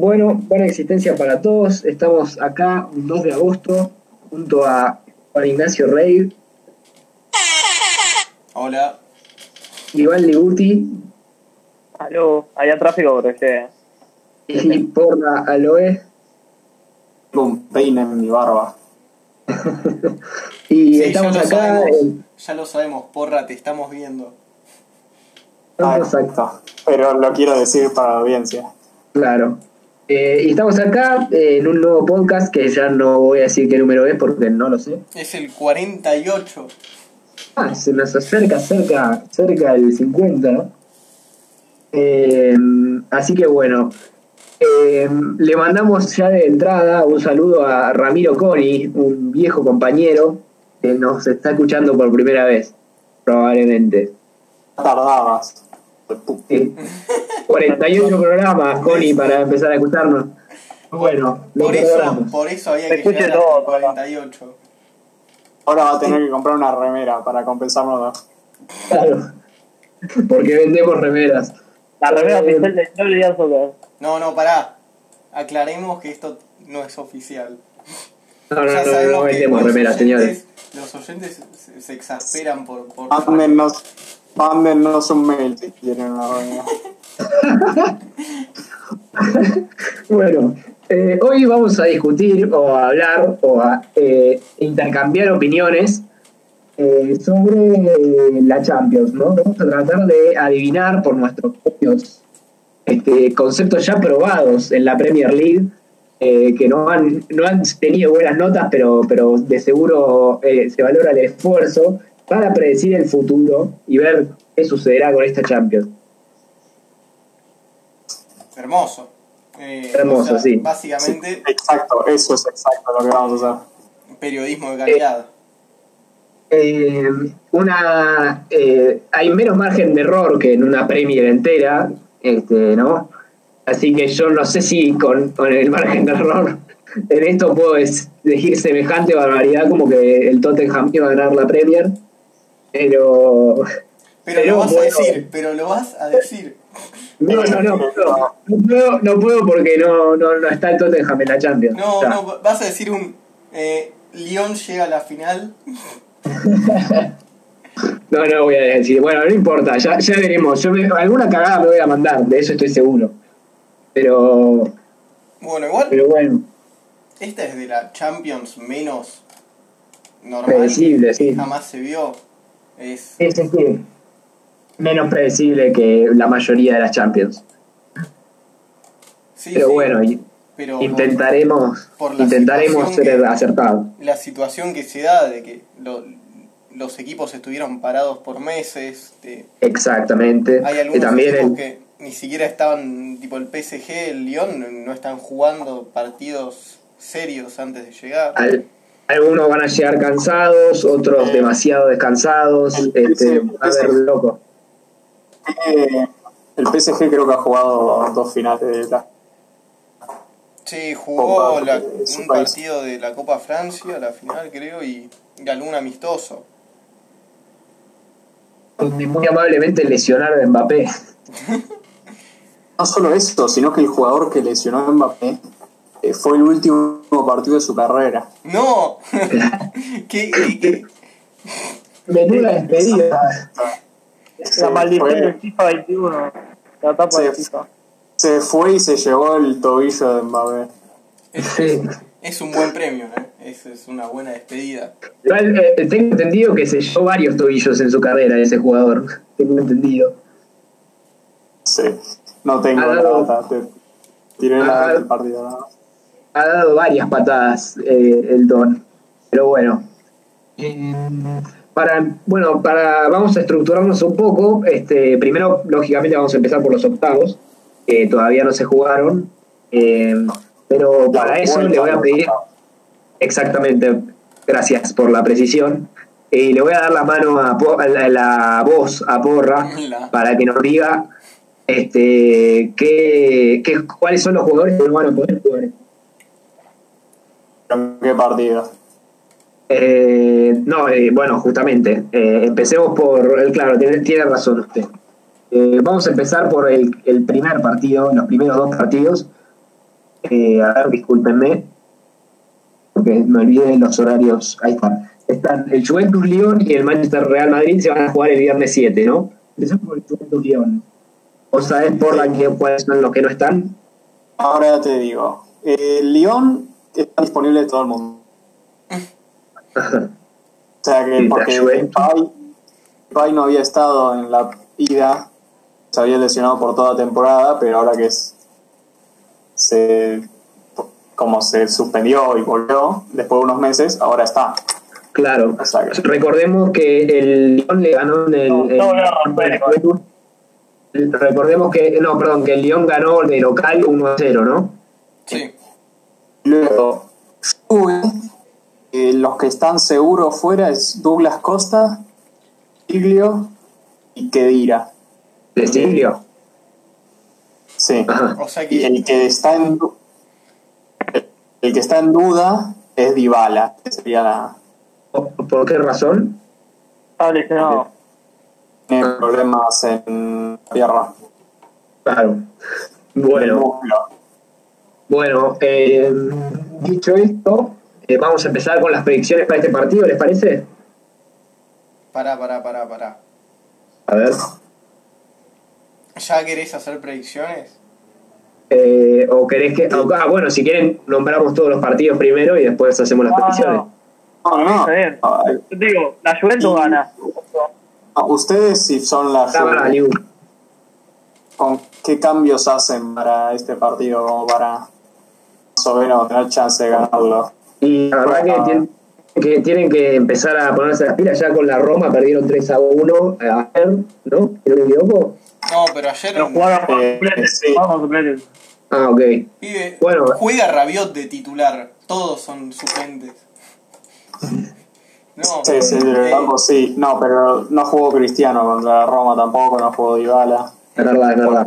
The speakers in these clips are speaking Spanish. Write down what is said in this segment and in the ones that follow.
Bueno, buena existencia para todos. Estamos acá, un 2 de agosto, junto a Juan Ignacio Rey, Hola. Iván Liguti Aló, había tráfico por este. y Porra Aloe. Un peine en mi barba. Y Sí, estamos ya acá, sabemos. en- Ya lo sabemos, porra, te estamos viendo. Ah, exacto. Pero lo quiero decir para la audiencia. claro. Eh, y estamos acá eh, en un nuevo podcast que ya no voy a decir qué número es porque no lo sé. Es el 48. Ah, se nos acerca, cerca, cerca del 50, ¿no? Eh, así que bueno, eh, le mandamos ya de entrada un saludo a Ramiro Coni, un viejo compañero que nos está escuchando por primera vez, probablemente. Tardabas. Sí. 48 programas, Coni, para empezar a escucharnos. Bueno, Por eso, por eso había que llegar todo, al 48. Ahora va a tener que comprar una remera para compensarlo. Claro. Porque vendemos remeras. La remera Eh, oficial de Chole y Soccer. No, no, pará. Aclaremos que esto no es oficial. No, no, ya no, no, que vendemos remeras, señores. los oyentes se, se exasperan por... por Mándennos, mándennos un mail si quieren una remera. Bueno, eh, hoy vamos a discutir o a hablar o a eh, intercambiar opiniones eh, sobre eh, la Champions, ¿no? Vamos a tratar de adivinar por nuestros propios este, conceptos ya probados en la Premier League, que no han, no han tenido buenas notas, pero, pero de seguro se valora el esfuerzo para predecir el futuro y ver qué sucederá con esta Champions. Hermoso. Eh, Hermoso, sí. Básicamente, Exacto, eso es exacto lo que vamos a hacer. periodismo de calidad. eh, una eh, hay menos margen de error que en una Premier entera, este, ¿no? Así que yo no sé si con, con el margen de error en esto puedo decir semejante barbaridad como que el Tottenham iba a ganar la Premier, pero Pero, pero lo vas a decir, pero lo vas a decir. no, no, no, puedo, no puedo, no puedo porque no, no, no está el Tottenham en la Champions. No, no, vas a decir un... Eh, Lyon llega a la final. No, no voy a decir. Bueno, no importa, ya, ya veremos. Yo me- alguna cagada me voy a mandar, de eso estoy seguro. Pero, Bueno, igual, pero bueno, esta es de la Champions menos normal Predecible, sí. jamás se vio. Es, menos predecible que la mayoría de las Champions. sí, Pero sí, bueno, pero intentaremos, por intentaremos ser que- acertados. la situación que se da de que lo- los equipos estuvieron parados por meses, de- Exactamente. hay Y algunos también equipos el- que ni siquiera estaban, tipo el PSG, el Lyon, no están jugando partidos serios antes de llegar. al- algunos van a llegar cansados, otros demasiado descansados. El- Este, va a ver loco. Eh, el PSG creo que ha jugado dos finales de la Sí, jugó Copa la- un país. partido de la Copa Francia, la final creo, y, y algún amistoso. Donde muy amablemente lesionaron a Mbappé. No solo eso, sino que el jugador que lesionó a Mbappé fue el último partido de su carrera. ¡No! ¿Qué, qué- qué? Menuda despedida. La maldición del FIFA 21. La tapa de Sí. FIFA. Se fue y se llevó el tobillo de Mbappé. Es, Sí. es un buen premio, ¿eh? Es, es una buena despedida. Igual, eh, tengo entendido que se llevó varios tobillos en su carrera ese jugador. Tengo entendido. Sí, no tengo data, te tiré dado- del partido. nada más. Ha dado varias patadas eh, el Don. Pero bueno. Eh, para, bueno, para, vamos a estructurarnos un poco. Este, primero, lógicamente, vamos a empezar por los octavos, que todavía no se jugaron. Eh, pero para eso le voy a pedir. Exactamente, gracias por la precisión. Y le voy a dar la mano a, la, la voz a Porra para que nos diga este qué, qué- cuáles son los jugadores que no van a poder jugar. ¿Qué partido? Eh, no, eh, bueno, justamente, eh, empecemos por el claro, tiene, tiene razón usted. Vamos a empezar por el, el primer partido, los primeros dos partidos. a ver, discúlpenme, porque me olvidé de los horarios. Ahí están. Están el Juventus Lyon y el Manchester Real Madrid se van a jugar el viernes 7, ¿no? Empezamos por el Juventus Lyon. ¿O sabes por la que cuáles son los que no están? Ahora te digo. Eh, Lyon está disponible de todo el mundo. O sea que porque Depay no había estado en la ida, se había lesionado por toda temporada, pero ahora que es se como se suspendió y volvió después de unos meses, ahora está. Claro. O sea que- Recordemos que el Lyon le ganó en el. No, en- no voy a romper, en Juventus. Recordemos que. No, perdón, que el Lyon ganó de local 1 a 0, ¿no? Sí. Luego, eh, los que están seguros fuera es Douglas Costa, Iglio y Kedira. De Silvio. Sí. Ajá. O sea Y que el que está en el que está en duda es Dybala, que sería la ¿Por qué razón? Está lesionado. tiene problemas en la pierna. Claro. en el Bueno, músculo. Bueno eh, dicho esto, eh, vamos a empezar con las predicciones para este partido, ¿les parece? Pará, pará, pará, pará. A ver. ¿Ya querés hacer predicciones? Eh, ¿O querés que.? Ah, bueno, si quieren, nombramos todos los partidos primero y después hacemos las No, predicciones. no. No, no. Yo te digo, la Juventus Y- gana. Ustedes si son la pará, Juve, Liu. ¿con qué cambios hacen para este partido como para o menos tener chance de ganarlo? Y la verdad que, tienen, que tienen que empezar a ponerse las pilas ya con la Roma, perdieron 3 a 1 a ver, ¿no? ¿No me equivoco? No, pero ayer Pero jugaron con Eh, sí. Ah, ok. pibe, Bueno. juega Rabiot de titular. Todos son suplentes. No, Sí, sí, eh, banco sí. No, pero no jugó Cristiano contra la Roma tampoco, no jugó Dybala. Es verdad, es verdad.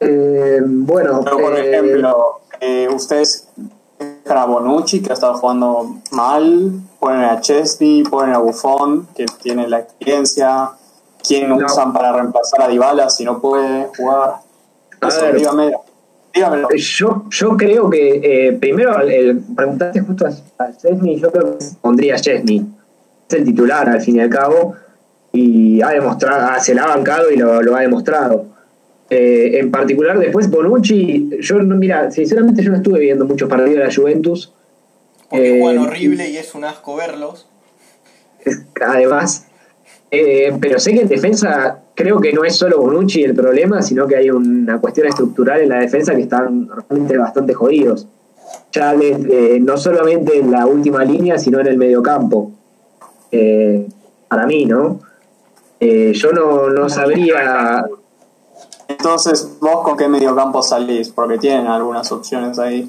Eh, bueno, Pero, por eh, ejemplo, eh, ustedes dejan a Bonucci, que ha estado jugando mal, ponen a Chesney, ponen a Buffon, que tiene la experiencia. ¿Quién No. usan para reemplazar a Dybala si no puede jugar? A Eso, ver. dígame, dígamelo. yo, yo creo que eh, primero el, preguntaste justo a, a Chesney, yo creo que pondría a Chesney. Es el titular al fin y al cabo y ha demostrado, ah, se la ha bancado y lo, lo ha demostrado. Eh, en particular, después Bonucci, yo no, mira, sinceramente yo no estuve viendo muchos partidos de la Juventus. porque eh, juegan horrible y es un asco verlos. Además. Eh, pero sé que en defensa creo que no es solo Bonucci el problema, sino que hay una cuestión estructural en la defensa que están realmente bastante jodidos. Ya eh, no solamente en la última línea, sino en el mediocampo. Para mí, ¿no? Yo no, no sabría. Entonces, ¿vos con qué mediocampo salís? Porque tienen algunas opciones ahí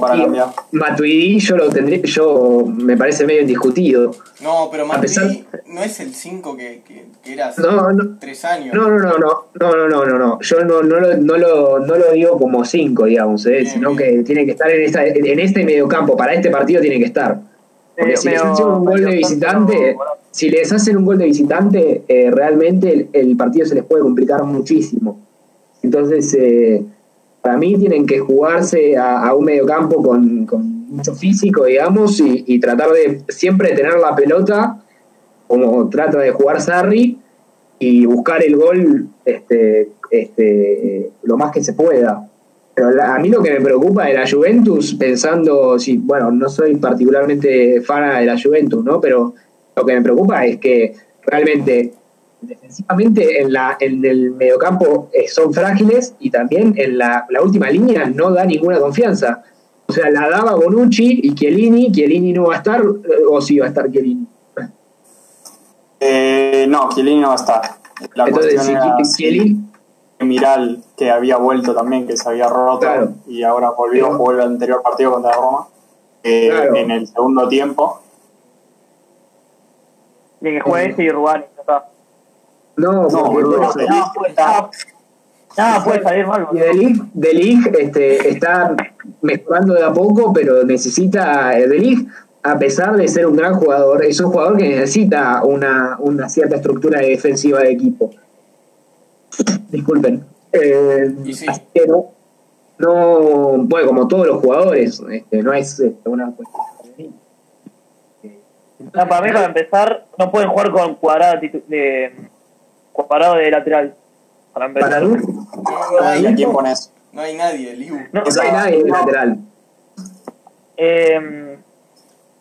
para cambiar. Matuidi yo lo tendría, yo me parece medio indiscutido. No, pero pesar- Matuidi no es el 5 que, que, que era hace No, no, tres años. No, no, no, no, no, no, no, no, no. Yo no, no, lo, no, lo, no lo digo como cinco, digamos, ¿eh? Bien, sino bien. que tiene que estar en, esta, en este mediocampo. Para este partido tiene que estar. Porque Medio- si medio- un gol de visitante, tanto, si les hacen un gol de visitante, eh, realmente el, partido se les puede complicar muchísimo. Entonces, eh, para mí tienen que jugarse a, un mediocampo con, con mucho físico, digamos, y, tratar de siempre tener la pelota como trata de jugar Sarri y buscar el gol este, este, lo más que se pueda. Pero la- a mí lo que me preocupa de la Juventus, pensando, si, bueno, no soy particularmente fan de la Juventus, ¿no? Pero lo que me preocupa es que realmente defensivamente en, la, en el mediocampo eh, son frágiles y también en la, la última línea no da ninguna confianza. O sea, la daba Bonucci y Chiellini, Chiellini no va a estar, eh, o sí va a estar Chiellini. Eh, no, Chiellini no va a estar. La Entonces, cuestión si era Chi- Chiellini, Miral, que había vuelto también, que se había roto Claro. y ahora volvió, jugó el anterior partido contra Roma eh, Claro. en el segundo tiempo. De que juegue ese y Rubani, ya está. no, No, porque boludo, De Nada Ligt puede, está- nada, nada puede salir mal. Y. De De Ligt, este, está mejorando de a poco, pero necesita eh, De Ligt, a pesar de ser un gran jugador, es un jugador que necesita una, una cierta estructura defensiva de equipo. Disculpen. Eh, sí. así que no, no, bueno, como todos los jugadores, este, no es este, una cuestión de- No, para mí, para empezar, no pueden jugar con cuadrado de, cuadrado de lateral. Para empezar. Para mí, No, no hay, ¿Y a quién pones? no hay nadie, Liu. No, no hay nadie el lateral. eh,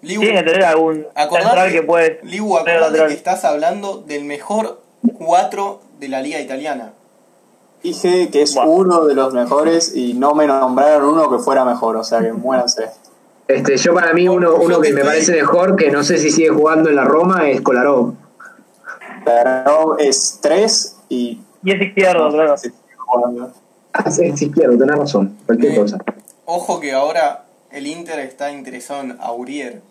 Liu, tiene que tener algún Acordate, central que puede Liu, acordate que estás hablando del mejor 4 de la liga italiana. Dije que es uno de los mejores y no me nombraron uno que fuera mejor, o sea que muéranse. Este, yo para mí uno, uno que me parece mejor, que no sé si sigue jugando en la Roma, es Kolarov. Pero es tres y. Y es izquierdo, claro. Ah, es izquierdo, tenés razón, cualquier Eh, cosa. Ojo que ahora el Inter está interesado en Aurier.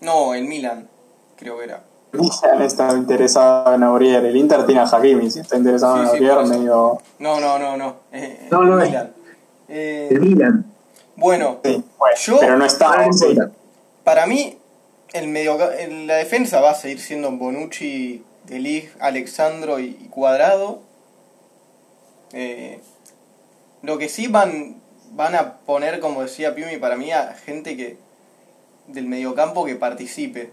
No, en Milan, creo que era. Milan está interesado en Aurier. El Inter tiene a Hakimi. Si está interesado Sí, en sí, Aurier, medio. No, no, no, no. eh, No, no, Milan. Eh, El Milan. Bueno, Sí, bueno, Yo- pero no está. Importa. para mí, el medio, la defensa va a seguir siendo Bonucci, Delig, Alexandro y y Cuadrado. Eh, lo que sí van, van a poner, como decía Piumi, para mí a gente que del mediocampo que participe.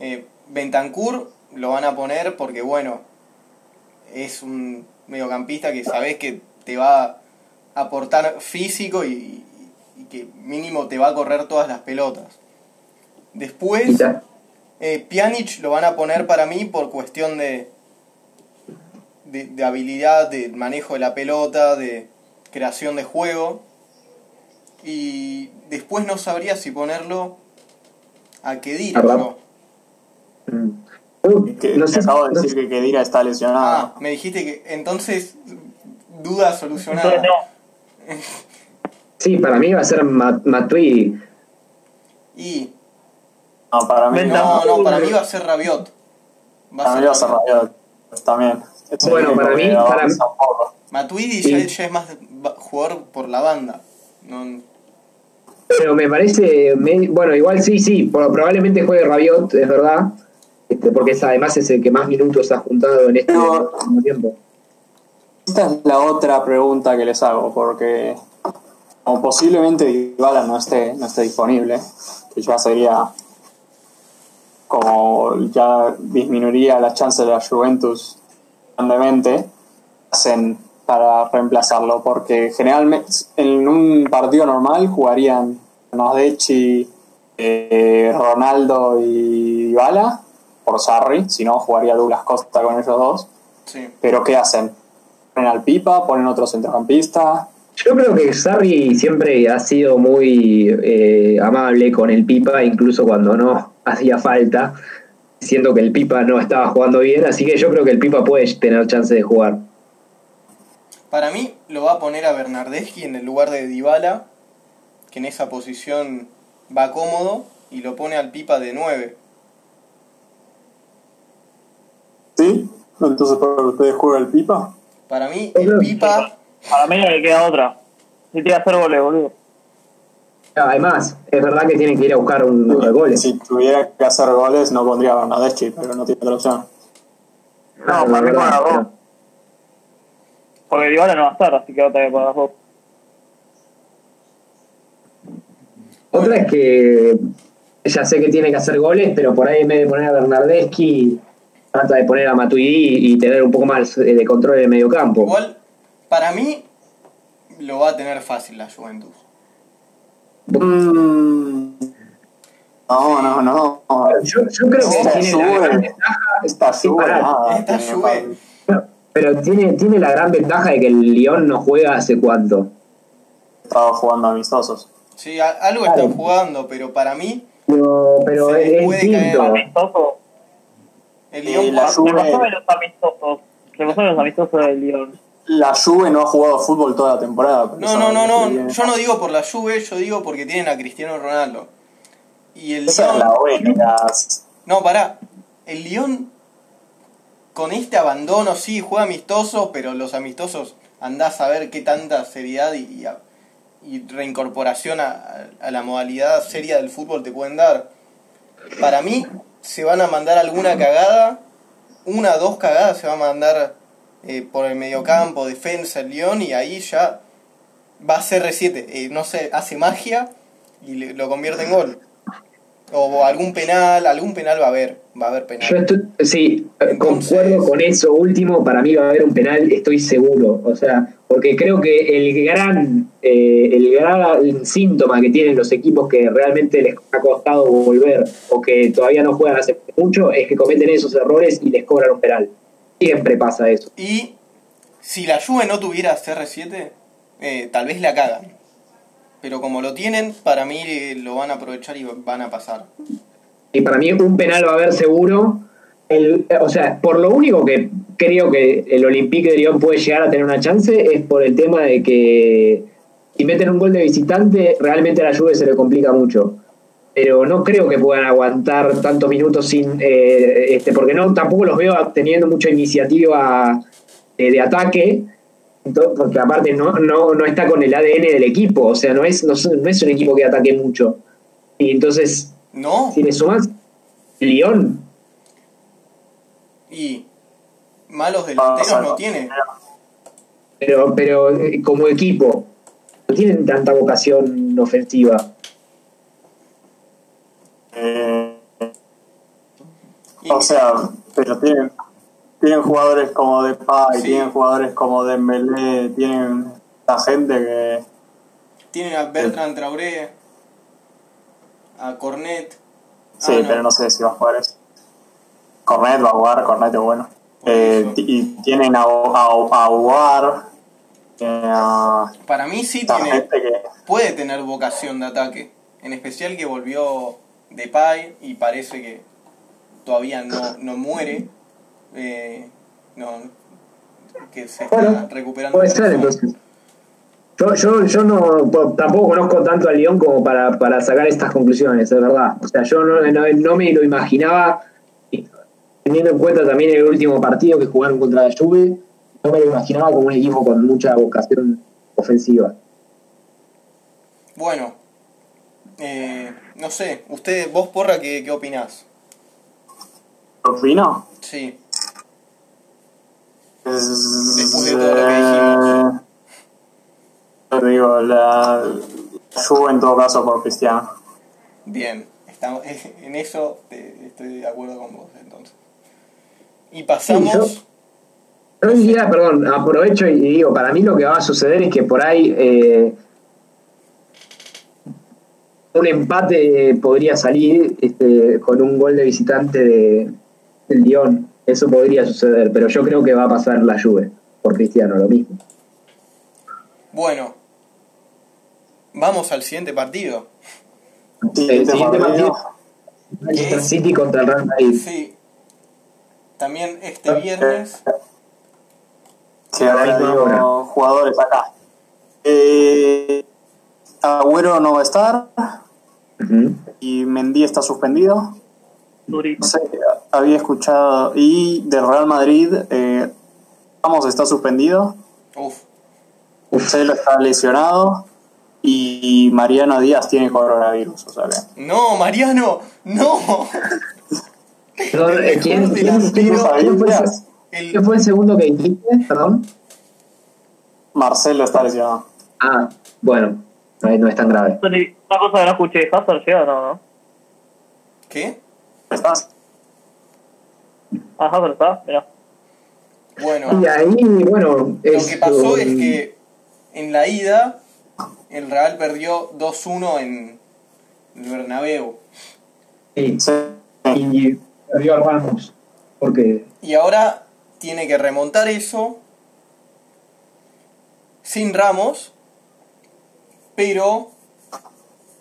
Eh, Bentancur lo van a poner porque, bueno, es un mediocampista que sabes que te va a aportar físico y que mínimo te va a correr todas las pelotas. Después, eh, Pjanic lo van a poner para mí por cuestión de, de, de habilidad, de manejo de la pelota, de creación de juego. Y después no sabría si ponerlo a Kedira. Que, no te sé, acabo de no decir que Kedira está lesionado. Ah, me dijiste que entonces duda solucionada. Entonces no. sí, para mí va a ser Ma- Matuidi. Y No, para mí Venta- no. no, no, para mí va a ser Rabiot. Va Para mí va a ser Rabiot también. Es Bueno, para mí- para. Matuidi Sí. ya, ya es más jugador por la banda. No, Pero me parece, me- bueno, igual sí, sí, probablemente juegue Rabiot, es verdad, este, porque es, además es el que más minutos ha juntado en este último tiempo. Esta es la otra pregunta que les hago, porque como posiblemente Dybala no esté, no esté disponible, que ya sería como ya disminuiría las chances de la Juventus grandemente, hacen para reemplazarlo, porque generalmente en un partido normal jugarían Nasdechi, eh, Ronaldo y Dybala por Sarri, si no jugaría Douglas Costa con ellos dos. sí. Pero ¿qué hacen? Ponen al Pipa, ponen otro centrocampista. Yo creo que Sarri siempre ha sido muy eh, amable con el Pipa, incluso cuando no hacía falta, siendo que el Pipa no estaba jugando bien, así que yo creo que el Pipa puede tener chance de jugar. Para mí lo va a poner a Bernardeschi en el lugar de Dybala, que en esa posición va cómodo, y lo pone al Pipa de 9. ¿Sí? Entonces, ¿para ustedes juega el Pipa? Para mí el Pipa, Para mí no le queda otra. Si tiene que hacer goles, boludo. Además, es verdad que tienen que ir a buscar un goles. Si tuviera que hacer goles, no pondría a Bernadeschi, pero no tiene otra opción. No, Ah, para mí pero- dos. Porque Dybala no va a estar, así que a que poner las dos. Otra es que ya sé que tiene que hacer goles, pero por ahí en vez de poner a Bernardeschi, trata de poner a Matuidi y tener un poco más de control en el medio campo. igual, para mí lo va a tener fácil la Juventus. Mm. No, no, no. Yo, yo creo que Esta tiene la gran ventaja, esta nada, para- pero tiene, tiene la gran ventaja de que el Lyon no juega hace cuánto. Estaba jugando amistosos. Sí, a- algo Claro. están jugando, pero para mí Pero, pero Se es puede distinto. caer. Amistoso. el Y Lyon la va- Juve- Repasame los amistosos. Repasame los amistosos del Lyon. La Juve no ha jugado fútbol toda la temporada. por No, no, no, no, viene- yo no digo por la Juve, yo digo porque tienen a Cristiano Ronaldo. Y el Esa es Lyon, la buena. no, pará, el Lyon con este abandono sí juega amistoso, pero los amistosos andás a ver qué tanta seriedad y, reincorporación a, a la modalidad seria del fútbol te pueden dar. Para mí se van a mandar alguna cagada, una dos cagadas se va a mandar eh, por el mediocampo, defensa, el León, y ahí ya va a CR7. Eh, no sé, hace magia y le- lo convierte en gol. O algún penal, algún penal va a haber, va a haber penal. Yo estoy, sí, eh, Entonces- concuerdo con eso último. Para mí va a haber un penal, estoy seguro. O sea, porque creo que el gran, eh, el gran síntoma que tienen los equipos que realmente les ha costado volver o que todavía no juegan hace mucho es que cometen esos errores y les cobran un penal. Siempre pasa eso. Y si la Juve no tuviera CR7, eh, tal vez la cagan. Pero como lo tienen, para mí eh, lo van a aprovechar y van a pasar. Y para mí un penal va a haber seguro. El, o sea, por lo único que creo que el Olympique de Lyon puede llegar a tener una chance es por el tema de que si meten un gol de visitante, realmente a la Juve se le complica mucho. Pero no creo que puedan aguantar tantos minutos sin eh, este porque no tampoco los veo teniendo mucha iniciativa eh, de ataque porque aparte no, no, no está con el ADN del equipo o sea no es no, no es un equipo que ataque mucho y entonces ¿No? si le sumas Lyon, Y malos delanteros no tiene. pero, pero eh, como equipo, no tienen tanta vocación ofensiva. Eh, o sea, pero tienen, tienen jugadores como Depay, Sí. tienen jugadores como Dembélé, tienen la gente que... Tienen a Bertrand Traoré, a Cornet. Sí, Ah, pero no sé si va a jugar eso. Cornet va a jugar, Cornet es bueno. Eh, y tienen a, a, a Ugar, tienen a Para mí sí tiene, que... puede tener vocación de ataque. En especial que volvió Depay y parece que todavía no, no muere. Eh, no, que se está Bueno, recuperando. Puede de ser, entonces. Yo, yo, yo no po- tampoco conozco tanto a Lyon como para, para sacar estas conclusiones, es verdad. O sea, yo no, no, no me lo imaginaba, teniendo en cuenta también el último partido que jugaron contra la Juve, no me lo imaginaba como un equipo con mucha vocación ofensiva. Bueno, eh, no sé, usted, vos porra, ¿qué, qué opinás? ¿Opino? Sí, Es- Después de todo lo que dijimos. eh, yo digo, la Juve en todo caso por Cristiano. bien, estamos, en eso te- estoy de acuerdo con vos entonces. Y pasamos... Sí, Yo diría, perdón, aprovecho y digo, para mí lo que va a suceder es que por ahí eh, un empate podría salir este, con un gol de visitante de, del Lyon. Eso podría suceder, pero yo creo que va a pasar la Juve por Cristiano, lo mismo. Bueno, vamos al siguiente partido. Sí, El siguiente partido- Manchester City contra el Real Madrid. Sí, también este viernes. Sí, ahora ahora. jugadores acá. Eh, Agüero no va a estar y Mendy está suspendido. No sé, había escuchado. Y del Real Madrid, eh, Ramos está suspendido. Uf, Marcelo está lesionado. Y Mariano Díaz tiene coronavirus. O sea que. no, Mariano, no. Perdón, eh, ¿quién, mejor quién- delantero. quién fue, quién fue el, El- quién fue el segundo que dijiste? Perdón. Marcelo está lesionado. Ah, bueno, no es, no es tan grave. Una cosa que no escuché, ¿Hazard llega o no? no? ¿Qué? ¿Estás? Ah, Hazard está, mirá. Bueno, Y ahí, bueno, lo que pasó es que en la ida el Real perdió 2-1 en el Bernabéu. sí, Sí. y perdió a Ramos. Porque Y ahora tiene que remontar eso sin Ramos, pero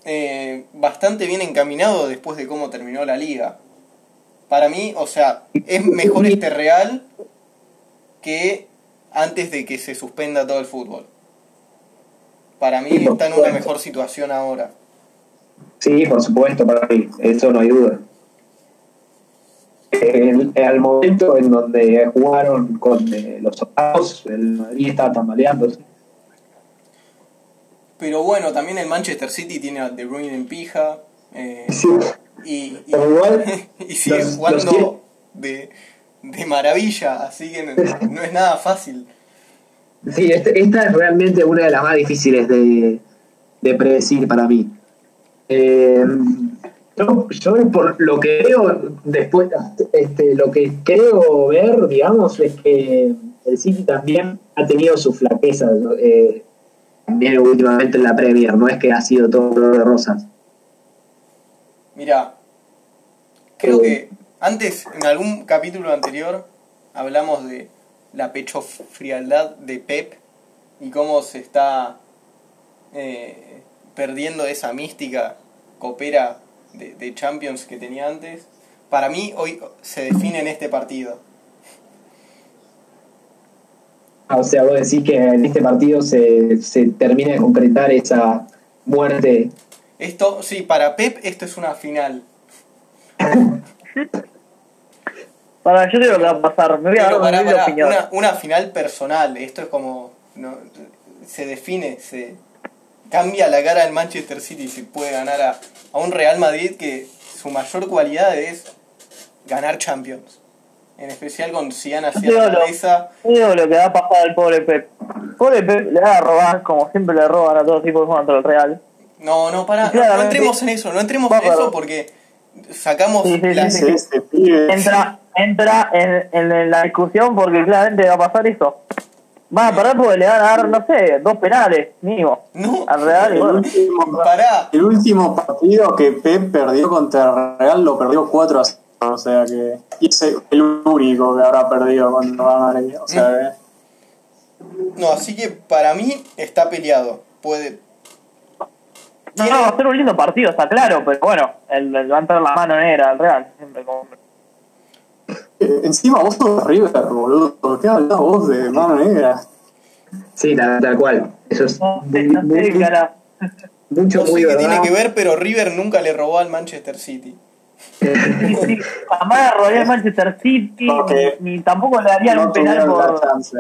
eh, bastante bien encaminado después de cómo terminó la liga. Para mí, o sea, es mejor este Real que antes de que se suspenda todo el fútbol. Para mí Sí, está en una mejor situación ahora. sí, por supuesto, para mí, eso no hay duda. El- al momento en donde jugaron con eh, los octavos, el Madrid estaba tambaleándose. Pero bueno, también el Manchester City tiene a De Bruyne en pija. eh, Sí, y, igual y sigue los- jugando los de, de maravilla, así que no, no es nada fácil. Sí, este- esta es realmente una de las más difíciles de, de predecir para mí. Eh, yo, yo por lo que veo después, este, lo que creo ver, digamos, es que el City también ha tenido sus flaquezas, eh, también últimamente en la Premier, no es que ha sido todo color de rosas. Mira, creo que antes, en algún capítulo anterior, hablamos de la pecho frialdad de Pep y cómo se está eh, perdiendo esa mística copera de, de Champions que tenía antes. Para mí, hoy se define en este partido. Ah, O sea, vos decís que en este partido se, se termina de concretar esa muerte. Esto, sí, para Pep esto es una final. Para, yo digo lo que va a pasar. Me voy a dar pará, opinión. una, una final personal. Esto es como. no, se define, se cambia la cara del Manchester City si puede ganar a, a un Real Madrid que su mayor cualidad es ganar Champions. En especial con hacia Yo la digo lo- que va a pasar al pobre Pep. Pobre Pep le va a robar, como siempre le roban a todos tipos contra el Real. No, no, pará, no, no entremos en eso, no entremos Va en eso porque sacamos Sí, sí, las- sí. Entra, entra en, en la discusión porque claramente va a pasar eso. Van a perder porque le van a dar, no sé, dos penales, mínimo. No. Al Real El último, Pará, el último partido que Pep perdió contra el Real lo perdió 4 a 0. O sea que. Y ese es el único que habrá perdido el Real Madrid. O sea que. no, así que para mí está peleado. Puede. No, no, va a ser un lindo partido, está claro, pero bueno, el, el va a entrar la mano negra al Real, siempre como... Eh, Encima vos sos River, boludo. ¿Qué hablas vos de mano negra? Sí, tal, tal cual. Eso es No no sé, cara. mucho, No sé qué tiene que ver, pero River nunca le robó al Manchester City. Jamás rodearía el Manchester City, ni, ni tampoco le darían No un penal por... chance.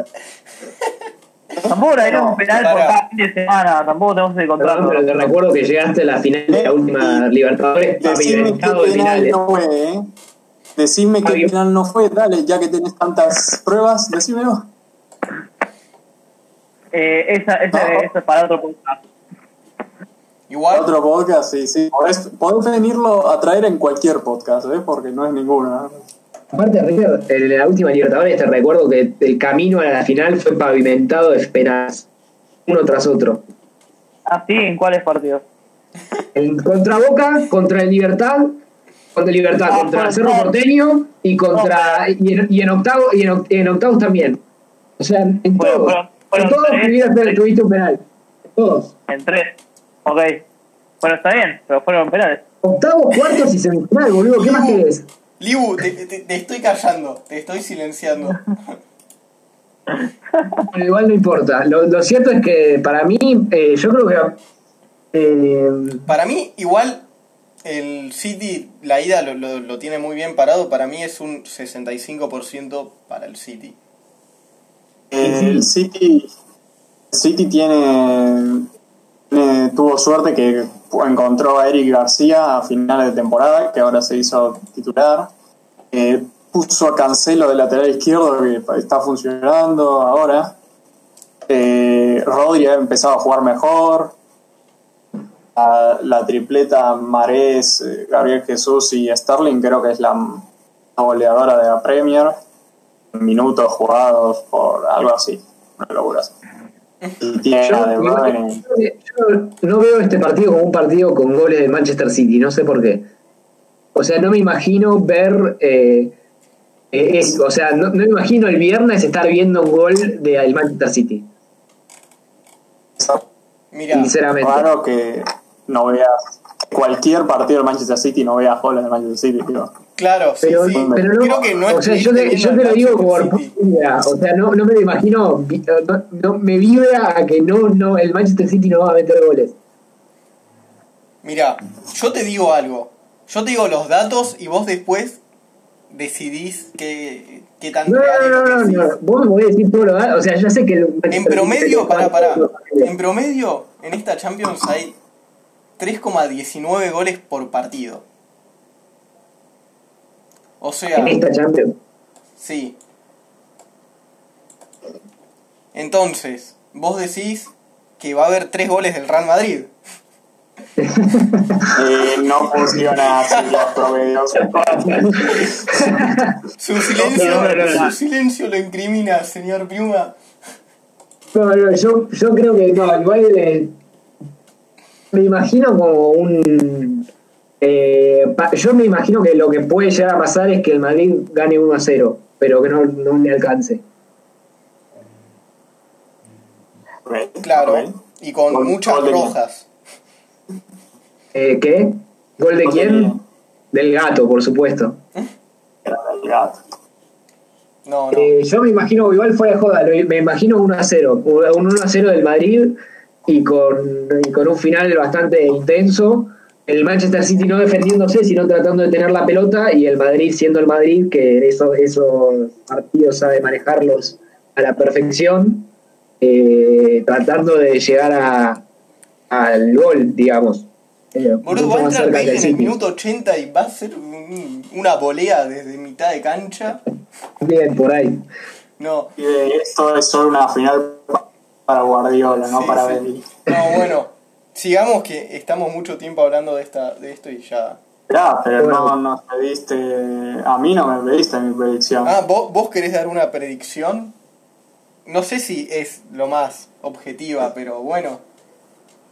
Tampoco le darían No, un penal por cada fin de semana, tampoco tenemos ese contrato. pero te recuerdo que llegaste a la final de la última Libertadores Decime qué penal finales. no fue, ¿eh? Decime qué penal no fue, dale, ya que tenés tantas pruebas, decímelo. Eh, esa, esa, No. esa es para otro podcast. Igual, Otro podcast, sí, sí. Podés, podés venirlo a traer en cualquier podcast, ¿eh? Porque no es ninguno. ¿eh? Aparte, River, en la última Libertadores te recuerdo que el camino a la final fue pavimentado de esperanzas, uno tras otro. Ah, sí, ¿en cuáles partidos? El, contra Boca, contra el Libertad, contra el Libertad, Ah, contra el Cerro. Porteño y contra y en, y en octavo y en, en octavos también. O sea, en Bueno, todos, bueno, bueno, en todos tuviste, un penal. Todos. En tres. Ok. Bueno, está bien, pero fueron penales. Octavos, cuartos y semifinal, boludo. ¿Qué más querés? Libu, te, te- te estoy callando, te estoy silenciando. Bueno, igual no importa. Lo, lo cierto es que para mí, eh, yo creo que. eh, Para mí, igual, el City, la ida lo, lo- lo tiene muy bien parado. Para mí es un 65% para el City. El City, el City tiene, tiene- tuvo suerte que encontró a Eric García a finales de temporada, que ahora se hizo titular. Eh, puso a Cancelo de lateral izquierdo, que está funcionando ahora. Eh, Rodri ha empezado a jugar mejor. La, la tripleta Marés, eh, Gabriel Jesús y Sterling creo que es la m- goleadora de la Premier minutos jugados por algo así, una locura así. Tiene yo, De no veo este partido como un partido con goles de Manchester City, no sé por qué. O sea, no me imagino ver. eh, eh, es- o sea, no, no me imagino el viernes estar viendo un gol del Manchester City, Mira, sinceramente. Raro que no veas cualquier partido del Manchester City no veas goles del Manchester City, digo. Claro, sí, Pero, sí. pero no, Creo que no o sea, yo te, yo lo digo por idea, o sea, no, no me lo imagino, no, no- me vibra a que no, no, el Manchester City no va a meter goles. Mira, yo te digo algo. Yo te digo los datos y vos después decidís qué, qué tan No, real no, es no, no, no, vos me podés decir todo lo demás, o sea, ya sé que el Manchester En promedio, pará, pará. En promedio, en esta Champions hay 3,19 goles por partido. O sea, en esta Champions. Sí. Entonces, vos decís que va a haber tres goles del Real Madrid. Eh, no funciona así los promedios. Su silencio, No, no, no, no. su silencio lo incrimina, señor Piuma. No, no, yo, yo creo que no, igual eh, me imagino como un... eh, pa- yo me imagino que lo que puede llegar a pasar es que el Madrid gane 1 a 0, pero que no, no le alcance. Claro. Y con Gol- muchas quién. rojas. Eh, ¿Qué? ¿Gol de quién? Del gato, por supuesto. Del gato. No, no. Eh, yo me imagino, igual fuera de joda, me imagino 1 a 0. Un 1 a 0 del Madrid y con, y con un final bastante intenso. El Manchester City no defendiéndose, sino tratando de tener la pelota y el Madrid siendo el Madrid, que eso, esos partidos sabe manejarlos a la perfección, eh, tratando de llegar a, al gol, digamos. Eh, Boludo, mucho va a más entrar Bale en el City. minuto 80 y va a ser un- una volea desde mitad de cancha. Bien, por ahí. No, Y de esto es solo una final para Guardiola, no para sí. Belly. no, bueno. Sigamos que estamos mucho tiempo hablando de esta de esto y ya. Ya, pero Bueno. no nos pediste. A mí no me pediste mi predicción. Ah, ¿vos, vos querés dar una predicción? No sé si es lo más objetiva, pero bueno.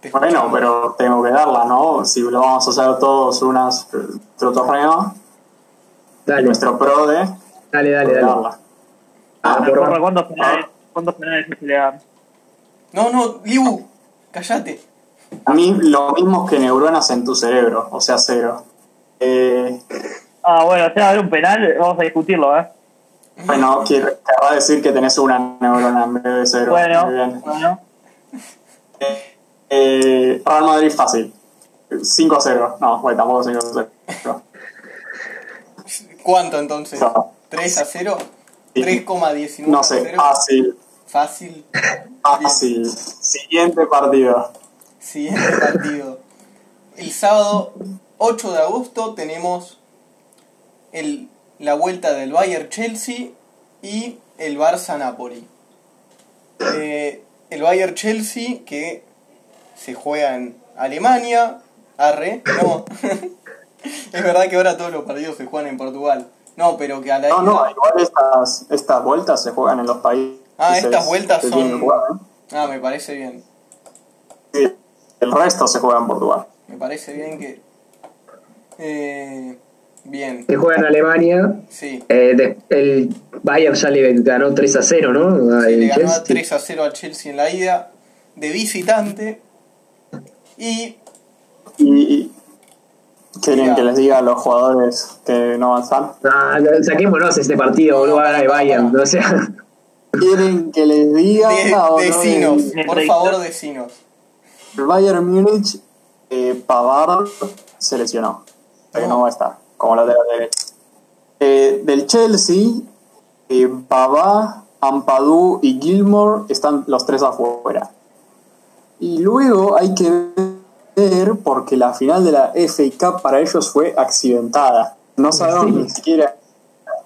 te Bueno, pero tengo que darla, ¿no? Si lo vamos a hacer todos unas otro torneo, Dale, nuestro pro de dale, dale. dale. darla. Ah, por- ¿Cuántos penales, cuántos penales se le dan? No, no, Libu, callate. A mí lo mismo que neuronas en tu cerebro, o sea, cero. Eh, Ah, bueno, o sea, haber un penal, vamos a discutirlo, ¿eh? bueno, querrá decir que tenés una neurona en vez de cero. Bueno, Muy bien. bueno. Eh, Real Madrid fácil. 5 a 0. No, bueno, tampoco 5 a 0. ¿Cuánto entonces? No. ¿3 a 0? Sí. 3,19 No sé, 0. fácil. Fácil. Fácil. Siguiente partido. Siguiente partido. El sábado 8 de agosto tenemos el, la vuelta del Bayern Chelsea y el Barça Napoli. Eh, el Bayern Chelsea que se juega en Alemania. Arre, no. es verdad que ahora todos los partidos se juegan en Portugal. No, pero que a la No, no, igual estas, estas vueltas se juegan en los países. Ah, estas vueltas son- jugar, ¿eh? Ah, me parece bien. Sí, el resto se juega en Portugal. Me parece bien que. Eh, bien, Se juega en Alemania. sí. Eh, de- el Bayern ya le ganó 3 a 0, ¿no? Sí, le ganó Chelsea. 3 a 0 al Chelsea en la ida de visitante. Y Y, quieren Mira. que les diga a los jugadores que no avanzan. Ah, saquémonos este partido, boludo, no, ahora de Bayern. no. O sea, Quieren que les diga de, o no decinos, por favor, decinos. El Bayern Múnich, eh, Pavard se lesionó. O sea que No. va a estar como lateral derecho. Eh, del Chelsea, eh, Pavard, Ampadu y Gilmore están los tres afuera. Y luego hay que ver porque la final de la FA Cup para ellos fue accidentada. No sabemos Sí. ni siquiera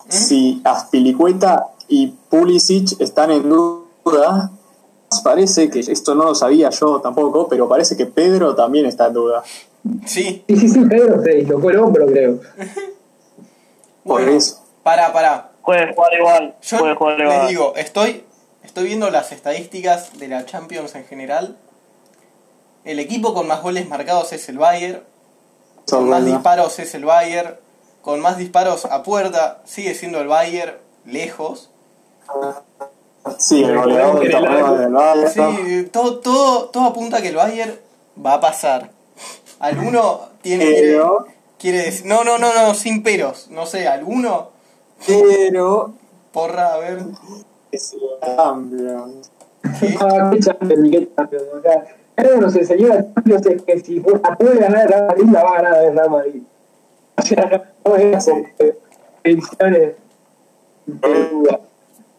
si Aspilicueta y Pulisic están en duda. Parece que esto no lo sabía yo tampoco, pero parece que Pedro también está en duda. Sí, sí, sí, sí, Pedro se dislocó el hombro, creo. Por bueno, eso. Pará, pará. Puede jugar igual. Yo puede jugar les digo, estoy, estoy viendo las estadísticas de la Champions en general. El equipo con más goles marcados es el Bayern. Con más verdad. disparos es el Bayern. Con más disparos a puerta sigue siendo el Bayern lejos. Sí, el goleador del torneo del Bayern. Sí, todo, todo, todo apunta a que el Bayern va a pasar. Alguno tiene quiere, Pero, quiere decir. No, no, no, no, sin peros. No sé, alguno. pero Porra, a ver. es Champions. ¿qué? Ah, qué Champions, qué Champions. O sea, algo nos enseñó la Champions es que si la puede ganar el Real Madrid, la va a ganar el Real Madrid. O sea, no es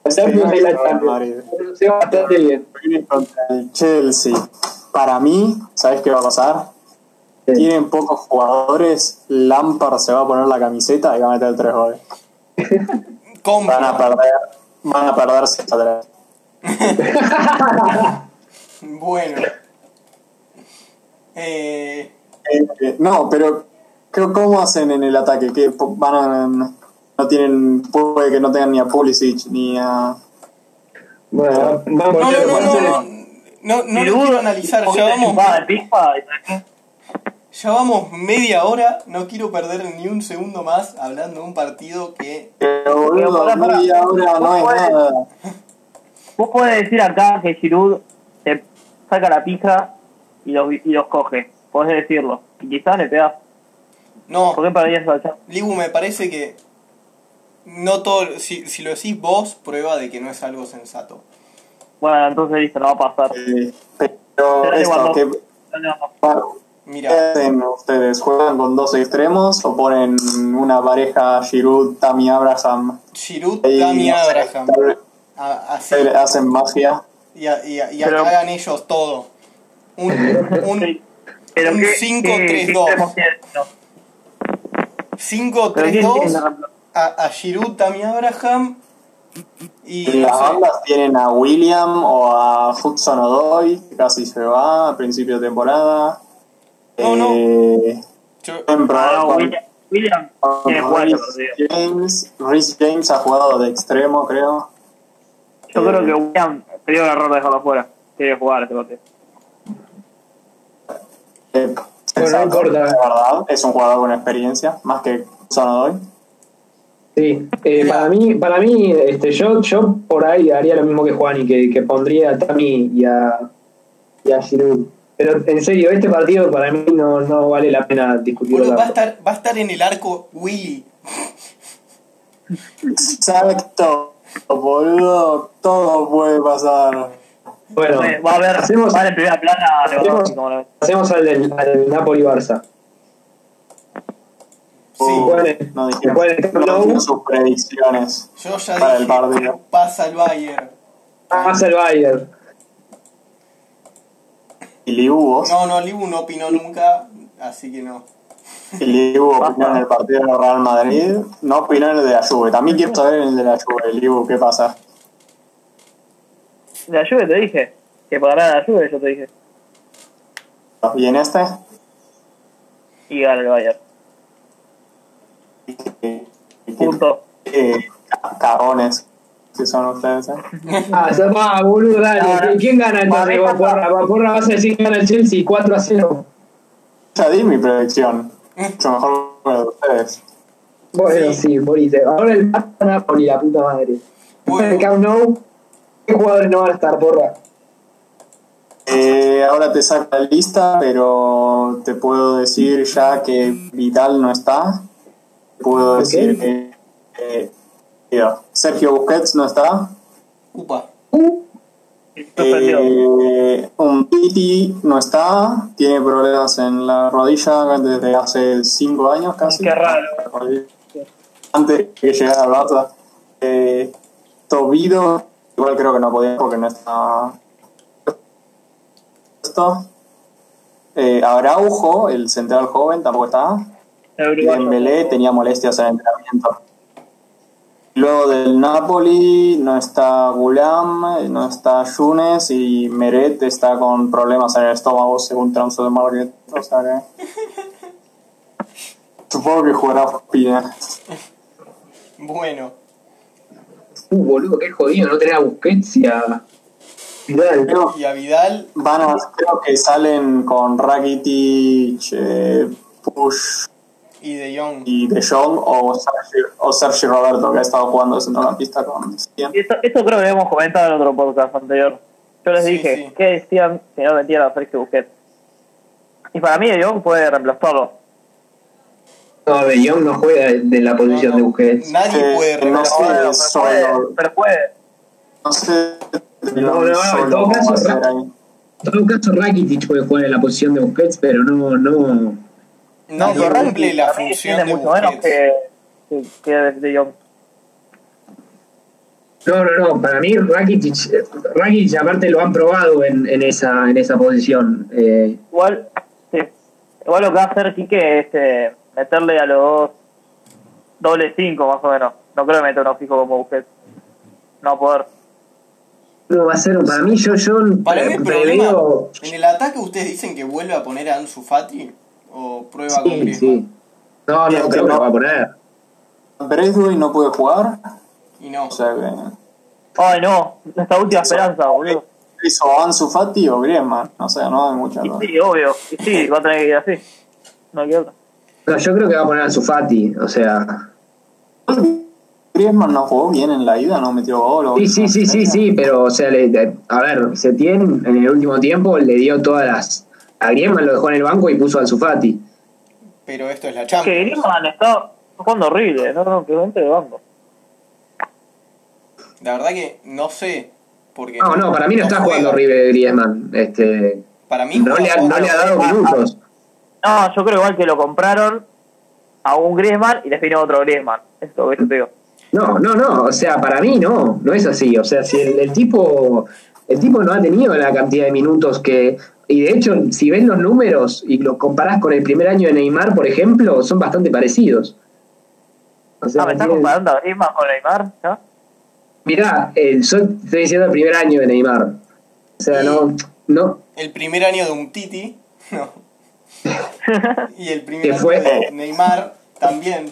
Champions es la Champions. Se va bastante bien. Viene contra el Chelsea. Para mí, ¿sabes qué va a pasar? Tienen pocos jugadores. Lampard se va a poner la camiseta y va a meter tres goles. Compro. Van a perder, van a perder 6 a 3. Bueno. Eh, Eh, no, pero ¿qué- ¿cómo hacen en el ataque? que van a, no tienen, puede que no tengan ni a Pulisic ni a Bueno, vamos no, a no, no, no, no, no, no lo quiero analizar. un Ya poquito vamos, chupada de pizza y- ya vamos media hora. No quiero perder ni un segundo más hablando de un partido que. Pero boludo, media hora no es nada. Vos podés decir acá que Giroud te saca la pija y los, y los coge. Podés decirlo. Y quizás le pegás. No, ¿Por qué esa chance? Libu, me parece que. No todo. Si, si lo decís vos, prueba de que no es algo sensato. Bueno, entonces listo, no va a pasar. Eh, pero esto, igual no. ¿qué, No, ¿qué Mira, hacen ustedes? ¿Juegan con dos extremos o ponen una pareja Giroud, Tammy Abraham? Giroud, Tammy Abraham. Así. hacen magia. Y, a- y, a- y Pero- hagan ellos todo. Un, un Sí. Un ¿qué- 5-3-2. qué- qué extremos tiene? No. 5-3-2 A, a Giroud, Tammy Abraham y En las no sé, bandas tienen a William o a Hudson Odoy, que casi se va a principio de temporada. No, no. Eh, yo- Ah, con- William, William tiene. James. Reece James ha jugado de extremo, creo. Yo Eh, creo que William sería un error dejarlo fuera. Tiene que jugar este partido. Eh, Bueno, no importa. de verdad, es un jugador con experiencia, más que Hudson Odoy. Sí, eh, para mí, para mí este, yo, yo por ahí haría lo mismo que Juani, que, que pondría a Tami y a, y a Giroud. Pero en serio, este partido para mí no, no vale la pena discutirlo. va a estar va a estar en el arco Willy Exacto, boludo, todo puede pasar. Bueno, va a haber, hacemos, va a haber en primera plana hacemos al, del- al Napoli-Barça. Sí. No dijeron, el sus predicciones. yo ya Para el dije partido. pasa el Bayern Pasa el Bayern. Y Liu, vos. no no Libu no opinó nunca así que no Y Liu opinó en el partido del Real Madrid. No opinó en el de la Juve. También quiero saber en el de la Juve, Liu, ¿qué pasa? De la Juve te dije. Que para ganar la Juve yo te dije. ¿Y en este? Y gana el Bayern. Punto. eh, ca- cagones que son ustedes, ¿eh? Ah, se va, boludo, dale. No. ¿Quién gana entonces? Para mí Vos, Porra, Vos, Porra, vas a decir que gana el Chelsea 4 a 0. Ya di mi predicción. Mucho mejor que la de ustedes. Bueno, Sí. sí, moriste. Ahora el Barça Napoli, la puta madre. Bueno. En el Camp Nou, ¿qué jugadores no van a estar, Porra? Eh, ahora te saco la lista, pero te puedo decir ya que Vidal no está. Puedo decir que eh, Sergio Busquets no está. upa Uh. Eh, un Titi no está. Tiene problemas en la rodilla desde hace 5 años casi. Qué raro. Antes de que llegara al Barça. Eh, Tobido, igual creo que no podía porque no está. Esto. Eh, Araujo, el central joven, tampoco está. Dembélé tenía molestias en el entrenamiento. Luego del Napoli no está Gulam, no está Yunes y Meret está con problemas en el estómago según Transfer Market. O sea que... Supongo que jugará Pina. bueno uh, boludo, qué jodido no tener a Busquets y a Vidal. Creo, y a Vidal van a, creo que salen con Rakitic, eh, Push y De Jong y De Jong o Sergi, o Sergi Roberto que ha estado jugando de centrocampista con. Esto, esto creo que lo hemos comentado en otro podcast anterior. Yo les Sí, dije, sí. ¿qué decían si no metían a Sergio Busquets? Y para mí, De Jong puede reemplazarlo. No, De Jong no juega de, de la posición No, de no, Busquets. nadie Eh, puede no reemplazar sé. Pero solo- puede, pero puede. No sé. No, no, en todo caso. En todo caso, Rakitic puede jugar en la posición de Busquets, pero no, no. Nadie pero cumple la para mí función tiene de mucho menos que, que, que De Jong. No, no, no. Para mí, Rakitic, Rakitic aparte lo han probado en, en esa en esa posición. Eh, Igual, sí. Igual lo que va a hacer Quique es eh, meterle a los dos doble cinco más o menos. No creo que meta uno fijo como Busquets. No va a poder. No, va a ser, para mí, yo, yo Para mí el problema, en el ataque ustedes dicen que vuelve a poner a Ansu Fati o prueba con Sí, Griezmann. sí. No, no creo que no. lo va a poner. Bradway no puede jugar, Y no. o sea que Ay, no. Nuestra última esperanza, boludo. hizo Ansu Fati o Griezmann, o sea, no hay mucha Y duda. sí, obvio. Y sí, va a tener que ir así. No hay que otra. No, yo creo que va a poner a Sufati, o sea. Griezmann no jugó bien en la ida, no metió gol. o- Sí, sí, sí, sí, sí, pero, o sea, le- le- a ver, Setién en el último tiempo le dio todas las. A Griezmann lo dejó en el banco y puso a Sufati. Pero esto es la Que Champions. Griezmann está jugando horrible, no, no, que vente de banco. La verdad que no sé. Porque No, no, para mí no está juega. jugando horrible Griezmann. Este, Para mí no, le ha, juega no le ha dado minutos. No, yo creo igual que lo compraron a un Griezmann y les vino otro Griezmann. Esto, eso te digo. No, no, no, o sea, para mí no, no es así. O sea, si el, el tipo el tipo no ha tenido la cantidad de minutos que... Y de hecho, si ves los números y los comparás con el primer año de Neymar, por ejemplo, son bastante parecidos. O sea, Ah, ¿me estás tienen- comparando a Griezmann con Neymar? ¿ya? Mirá, eh, yo estoy diciendo el primer año de Neymar. O sea, no, no, el primer año de un Titi. No. y el primer año fue- de Neymar también.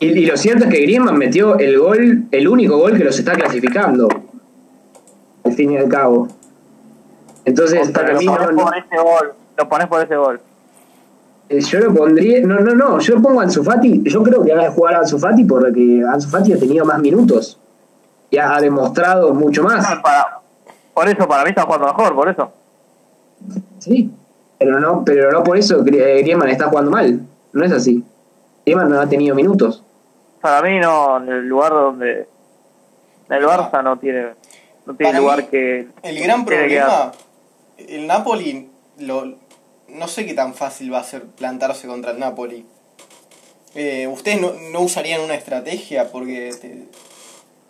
Y, y lo cierto es que Griezmann metió el gol, el único gol que los está clasificando. Al fin y al cabo. Entonces, O sea, para lo mí, pones no- por ese gol. Lo pones por ese gol. eh, yo lo pondría. No, no, no. Yo pongo a Ansu Fati. Yo creo que va a jugar a Ansu Fati porque Ansu Fati ha tenido más minutos. Y ha demostrado mucho más. No, para- por eso, para mí está jugando mejor, por eso. Sí. Pero no, pero no por eso eh, Griezmann está jugando mal. No es así. Griezmann no ha tenido minutos. Para mí no, en el lugar donde... En el Barça no tiene, no tiene Para lugar mí, que... El gran problema, el Napoli, lo, no sé qué tan fácil va a ser plantarse contra el Napoli. Eh, ¿Ustedes no, no usarían una estrategia? Porque te-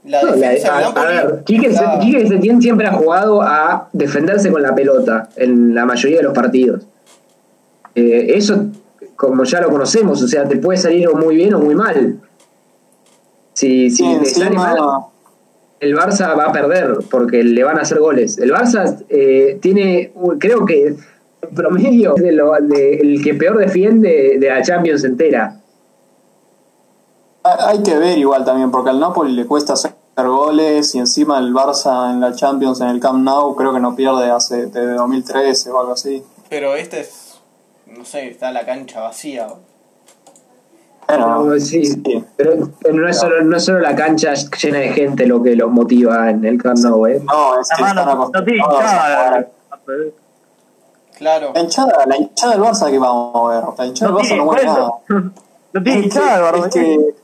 la No, la- defensa del a, ver, Quique, está- Quique Setién siempre ha jugado a defenderse con la pelota en la mayoría de los partidos. Eh, eso, como ya lo conocemos, o sea, te puede salir o muy bien o muy mal. Si, si Sí, te sale mal, el Barça va a perder porque le van a hacer goles. El Barça eh, tiene, creo que en promedio, de lo- de- el que peor defiende de la Champions entera. hay que ver igual también, porque al Napoli le cuesta hacer goles y encima el Barça en la Champions en el Camp Nou creo que no pierde hace desde 2013 o algo así. Pero este es, no sé, está la cancha vacía. No, sí, sí. Pero, pero no, es solo, no es solo la cancha llena de gente lo que los motiva en el Camp Nou, ¿eh? No, es que Además, están no, no tiene acostumbrados a hinchada. jugar. Claro. La hinchada, la hinchada del Barça que vamos a ver. La hinchada del Barça no mueve nada. No tiene Es que- hinchada, es que-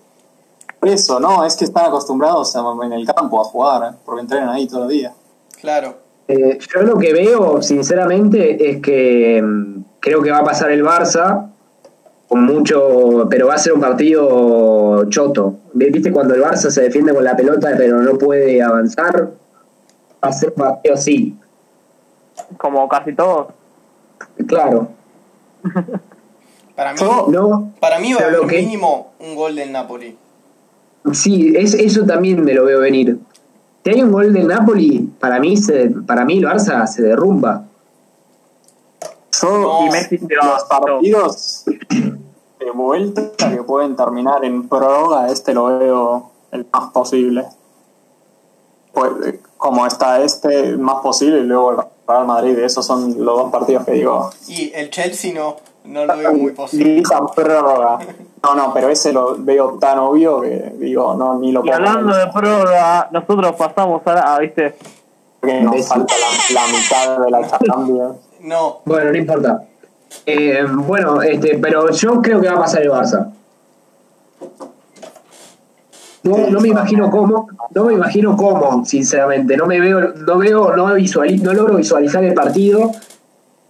por eso, no, es que están acostumbrados a- en el campo a jugar, ¿eh? porque entrenan ahí todo el día. Claro. Eh, yo lo que veo, sinceramente, es que mm, creo que va a pasar el Barça con mucho, pero va a ser un partido choto. ¿Viste cuando el Barça se defiende con la pelota pero no puede avanzar? Va a ser un partido así, Como casi todos. claro. Para mí, No, para mí va a haber que- mínimo un gol del Napoli. sí, es, eso también me lo veo venir. Si hay un gol del Napoli, para mí, se, para mí el Barça se derrumba. Yo, No. Y Messi se va. los partidos de vuelta que pueden terminar en prórroga, este lo veo el más posible. Pues, como está este, más posible, y luego el Real Madrid, esos son los dos partidos que digo. Y el Chelsea no, no lo veo muy posible. Liga prórroga. No, no, pero ese lo veo tan obvio que digo, no, ni lo Y hablando de prórroga, nosotros pasamos a, a, viste, porque nos falta la, la mitad de la Champions. No, Bueno, no importa. Eh, bueno, este, pero yo creo que va a pasar el Barça. No, no me imagino cómo, no me imagino cómo, sinceramente. No me veo, no veo, no logro visualizar el partido,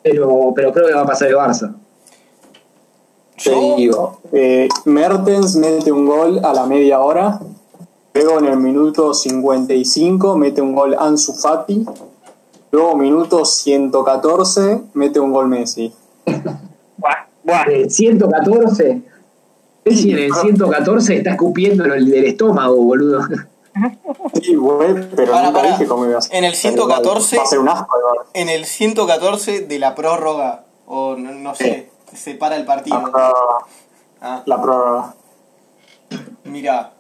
pero, pero creo que va a pasar el Barça. Te digo, eh, Mertens mete un gol a la media hora, luego en el minuto 55 mete un gol Ansu Fati, luego minuto 114 mete un gol Messi. Buah, buah. Eh, 114, Messi en el 114 está escupiendo el del estómago, boludo. Sí, güey, pero Para, nunca para. dije cómo iba a ser. En el 114 Va a ser un asco. En el 114 de la prórroga, o no, no sé, se para el partido. La prórroga. Ah, La prórroga. mira,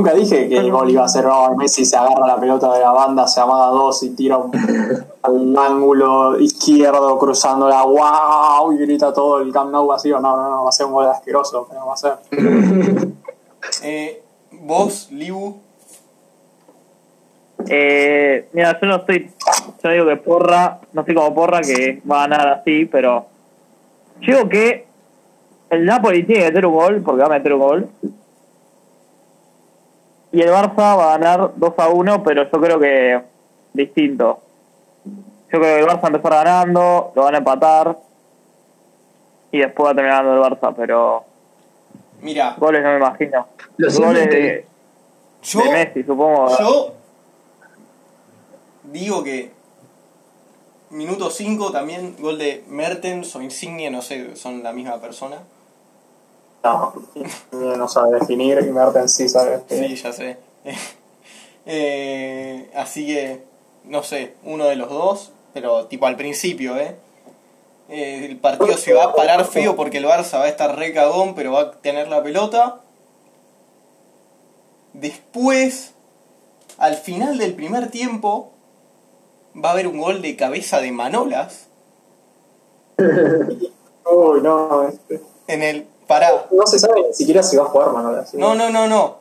Nunca dije que el gol iba a ser oh, Messi se agarra la pelota de la banda, se amaga dos y tira un- al ángulo izquierdo cruzando la wow y grita todo el Camp Nou vacío. No, no, no, va a ser un gol asqueroso, pero va a ser. eh, vos, Libu, Eh, mira, yo no estoy. Yo digo que Porra, no estoy como Porra que va a ganar así, pero. Yo digo que el Napoli tiene que meter un gol, porque va a meter un gol. Y el Barça va a ganar 2 a 1, pero yo creo que distinto. Yo creo que el Barça va a empezar ganando, lo van a empatar. Y después va a terminar ganando el Barça, pero mira, goles no me imagino. Lo siento goles que- de, yo, de Messi, supongo. yo digo que minuto 5 también, gol de Mertens o Insigne, no sé, son la misma persona. No, no sabe definir y Mertens sí sabe definir. Sí, ya sé. Eh, así que, no sé, uno de los dos, pero tipo al principio, ¿eh? Eh, el partido se va a parar feo porque el Barça va a estar re cagón, pero va a tener la pelota. Después, al final del primer tiempo, va a haber un gol de cabeza de Manolas Uy, no, este, en el... Pará. no se sabe ni siquiera si va a jugar Manolas. No, no, no, no.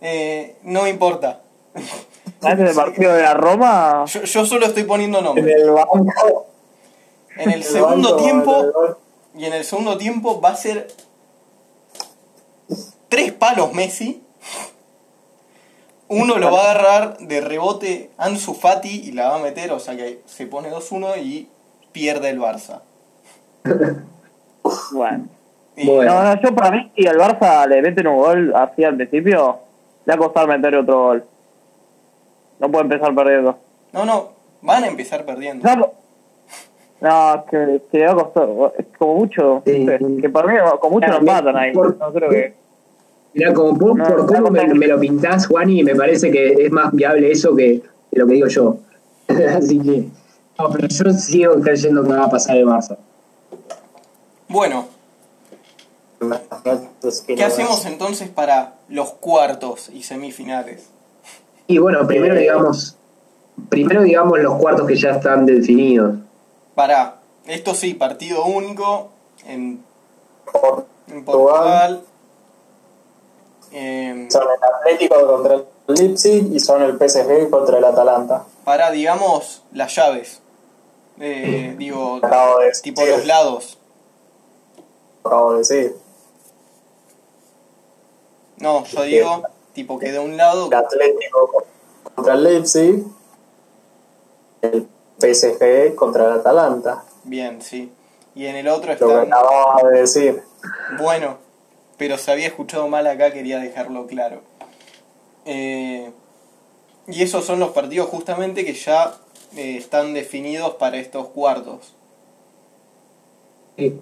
Eh, no me importa. Antes del partido de la Roma, Yo, yo solo estoy poniendo En nombres. el banco. En el el segundo banco, tiempo, el y en el segundo tiempo va a ser tres palos Messi. Uno lo va a agarrar de rebote Ansu Fati y la va a meter, o sea que se pone 2-1 y pierde el Barça. bueno. Y- Bueno. No, no, yo para mí, si al Barça le meten un gol así al principio, le va a costar meter otro gol. No puede empezar perdiendo. No, no, van a empezar perdiendo. No, no que, que le va a costar. Como mucho. Sí. que para mí, con mucho no empatan ahí. Por- No creo que. Mirá, como por, No, por cómo me, me lo pintás, Juani, me parece que es más viable eso que, que lo que digo yo. Así que. No, pero yo sigo creyendo que va a pasar el Barça. Bueno, ¿qué hacemos entonces para los cuartos y semifinales? Y bueno, primero digamos. Primero digamos los cuartos que ya están definidos. Para, esto sí, partido único en, Por- en Portugal. Em, Son el Atlético contra el Leipzig y son el PSG contra el Atalanta. para, digamos, las llaves. Eh, digo, de tipo los lados. Acabo de decir. No, yo digo, tipo que de un lado. El Atlético contra el Leipzig. El PSG contra el Atalanta. Bien, sí. Y en el otro Lo que está. acababa de decir. Bueno, pero se había escuchado mal acá, quería dejarlo claro. Eh, y esos son los partidos justamente que ya eh, están definidos para estos cuartos. Sí.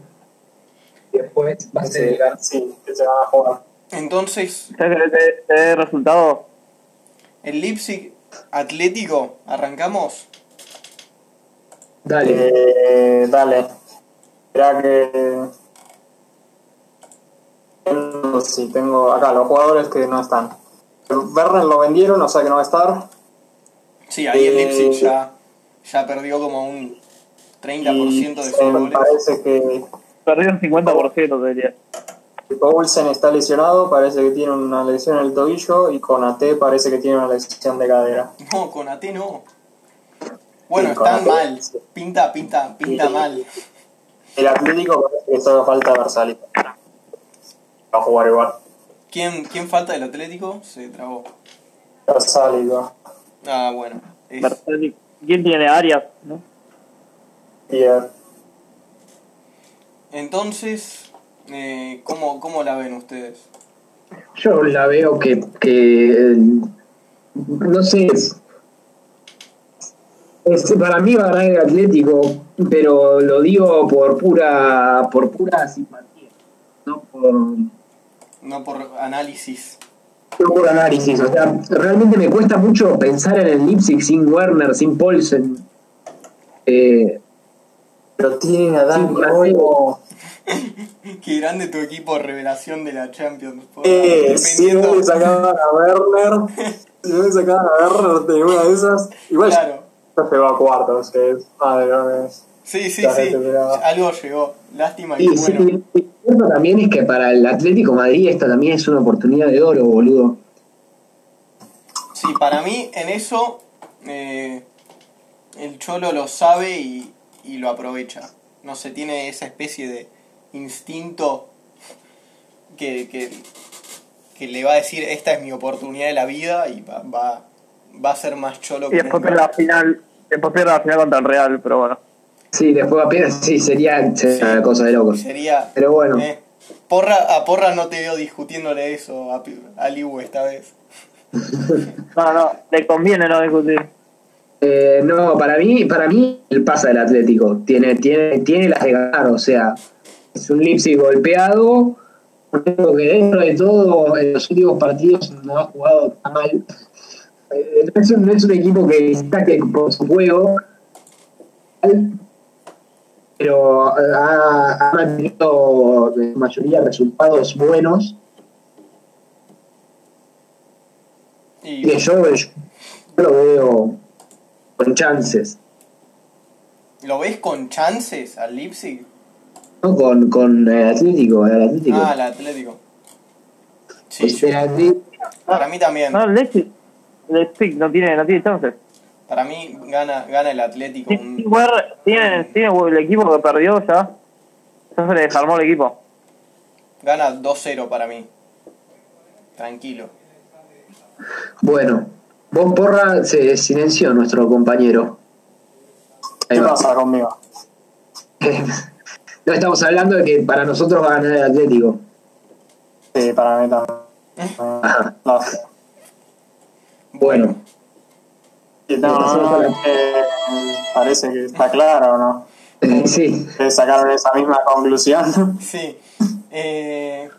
Después va a ser el. Sí, que se van a jugar. Entonces, ¿Sabes que te, te dé resultado? el Leipzig Atlético, ¿arrancamos? Dale. Eh, dale. Espera que. Si tengo acá los jugadores que no están. Werner lo vendieron, o sea que no va a estar. Sí, ahí el Eh, Leipzig ya, ya perdió como un 30% de eh, goles. parece que Perdió un 50%, te diría. Olsen está lesionado, parece que tiene una lesión en el tobillo. Y Conate parece que tiene una lesión de cadera. No, con AT no. Bueno, Sí, están mal. Pinta, pinta, pinta Sí. mal. El Atlético parece que solo falta Versalito. Va a jugar igual. ¿Quién, ¿Quién falta del Atlético? Se trabó. Versalito. Ah, bueno. Es-. ¿Quién tiene Arias? ¿no? Pierre. Entonces, eh, ¿cómo, ¿cómo la ven ustedes? Yo la veo que, que no sé, es, es- para mí va a ganar el Atlético, pero lo digo por pura por pura simpatía. no por, no por análisis. no por análisis. O sea, realmente me cuesta mucho pensar en el Leipzig sin Werner, sin Paulsen. Eh, Pero tienen a Dani Olmo. Qué grande tu equipo revelación de la Champions. por- Eh, si no dependiendo- le sacaban a Werner, si no le sacaban a Werner de una de esas, igual Claro. ya llegó a cuartos, que es madre mía. Sí, sí, La sí. Algo llegó. Lástima que y sí, bueno. y lo cierto también es que para el Atlético Madrid esta también es una oportunidad de oro, boludo. Sí, para mí en eso eh, el Cholo lo sabe y, y lo aprovecha. No se tiene esa especie de instinto que, que, que le va a decir esta es mi oportunidad de la vida y va, va, va a ser más Cholo Y que después nunca. pierde la final, después pierde la final contra el Real, pero bueno. Sí, después apenas sí, sería, sería Sí. una cosa de locos. Sería... Pero bueno. eh, Porra, a Porra no te veo discutiéndole eso a, a Liu esta vez. No, no, le conviene no discutir. Eh, no, para mí, para mí el pasa del Atlético. Tiene, tiene, tiene las de ganar, o sea, es un Leipzig golpeado, equipo que dentro de todo en los últimos partidos no ha jugado tan mal. Eh, no, es un, no es un equipo que destaque por su juego, pero ha, ha mantenido en mayoría resultados buenos. Y Que yo, yo lo veo con chances. ¿Lo ves con chances al Leipzig? ¿No? Con, con el Atlético, el Atlético. Ah, el Atlético. Sí, Pues el Atlético- para mí también. No, Leipzig, Leipzig no tiene, no tiene chances. Para mí gana, gana el Atlético. Sí, un- tiene, tiene el equipo que perdió ya. Ya se le desarmó el equipo. Gana 2-0 para mí. Tranquilo. Bueno, vos porra se silenció nuestro compañero. Ahí ¿Qué va. pasa conmigo? no estamos hablando de que para nosotros va a ganar el Atlético. Sí, para mí también. Ajá. No, Bueno, no, no, no, que parece que está claro, ¿no? eh, sí. Sacaron esa misma conclusión. Sí. Eh,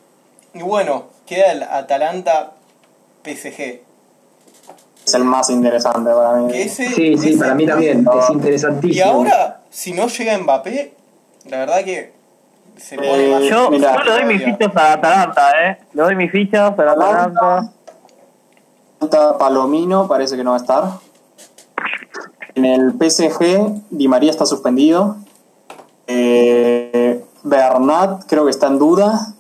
y bueno, queda el Atalanta PSG. Es el más interesante para mí. Ese, Sí, sí, ese para mí también. Es Y interesantísimo. ahora, si no llega Mbappé, la verdad que se pone Eh, más. Yo, Mirá. yo le doy mis fichas al Atalanta, eh. Le doy mis fichas al Atalanta. Falta Palomino, parece que no va a estar. En el PSG, Di María está suspendido. Eh, Bernat creo que está en duda.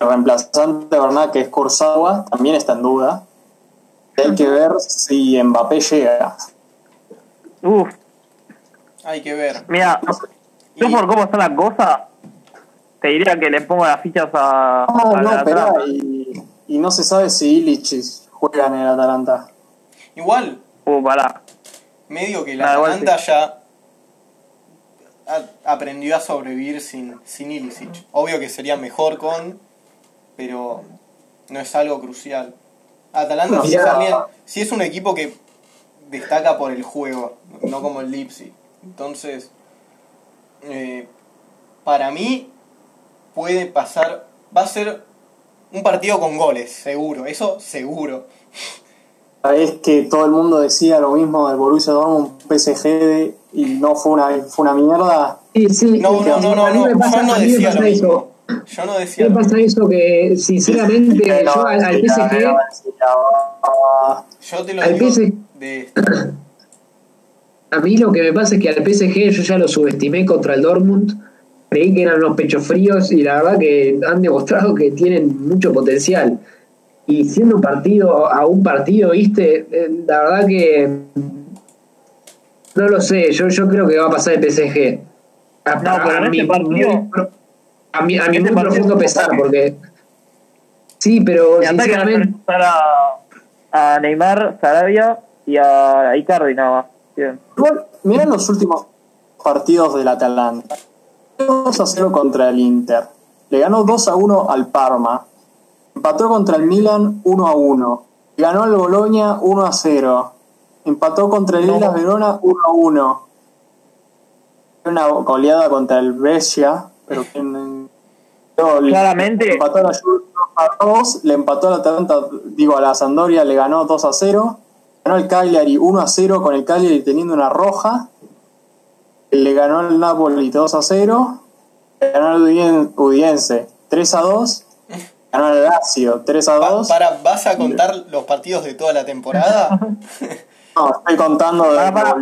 El reemplazante de Bernat, que es Kurzawa, también está en duda. Hay que ver si Mbappé llega. Uf, Hay que ver. mira, yo por cómo está la cosa, te diría que le pongo las fichas a, Ah, al no, pero Atalanta. y, y no se sabe si Illich juega en el Atalanta. Igual, Uh, pará. medio que el Ah, igual Atalanta ya a- aprendió a sobrevivir sin, sin Ilicic. Obvio que sería mejor con, pero no es algo crucial. Atalanta sí es, Mirá. alguien- sí es un equipo que destaca por el juego, no como el Leipzig. Entonces, eh, para mí puede pasar, va a ser un partido con goles, seguro, eso seguro. Es que todo el mundo decía lo mismo del Borussia Dortmund PSG de- y no fue una, fue una mierda. Sí, sí. No, no, no, no, no, me pasa- yo no decía lo eso. mismo. Yo no A decía me pasa eso que, sinceramente, No, yo al, al PSG, no, Yo te lo Al digo PSG. de. A mí lo que me pasa es que al PSG yo ya lo subestimé contra el Dortmund. Creí que eran unos pechos fríos y la verdad que han demostrado que tienen mucho potencial. Y siendo un partido a un partido, viste, Eh, la verdad que no lo sé, yo, yo creo que va a pasar el PSG. A, No, pero en a mi, este partido- muy a mi, a mi este muy profundo es un pesar, porque sí, pero sinceramente a Neymar, Sarabia y a Icardi nada más. Bien. Igual, mirá los últimos partidos del Atalanta. 2 a 0 contra el Inter. Le ganó 2 a 1 al Parma. Empató contra el Milan 1 a 1. Ganó al Boloña 1 a 0. Empató contra el. Hellas Verona 1 a 1. Una goleada contra el Brescia, pero le- Claramente. Le empató a la Juve 2 a 2, le empató a la Atalanta, digo, a la Sampdoria le ganó 2 a 0. Ganó el Cagliari 1 a 0 con el Cagliari teniendo una roja. Le ganó el Napoli 2 a 0. Le ganó el Udien- Udiense 3 a 2. Ganó el Lazio 3 a Va- 2. para, ¿Vas a contar los partidos de toda la temporada? No, estoy contando de Para, para.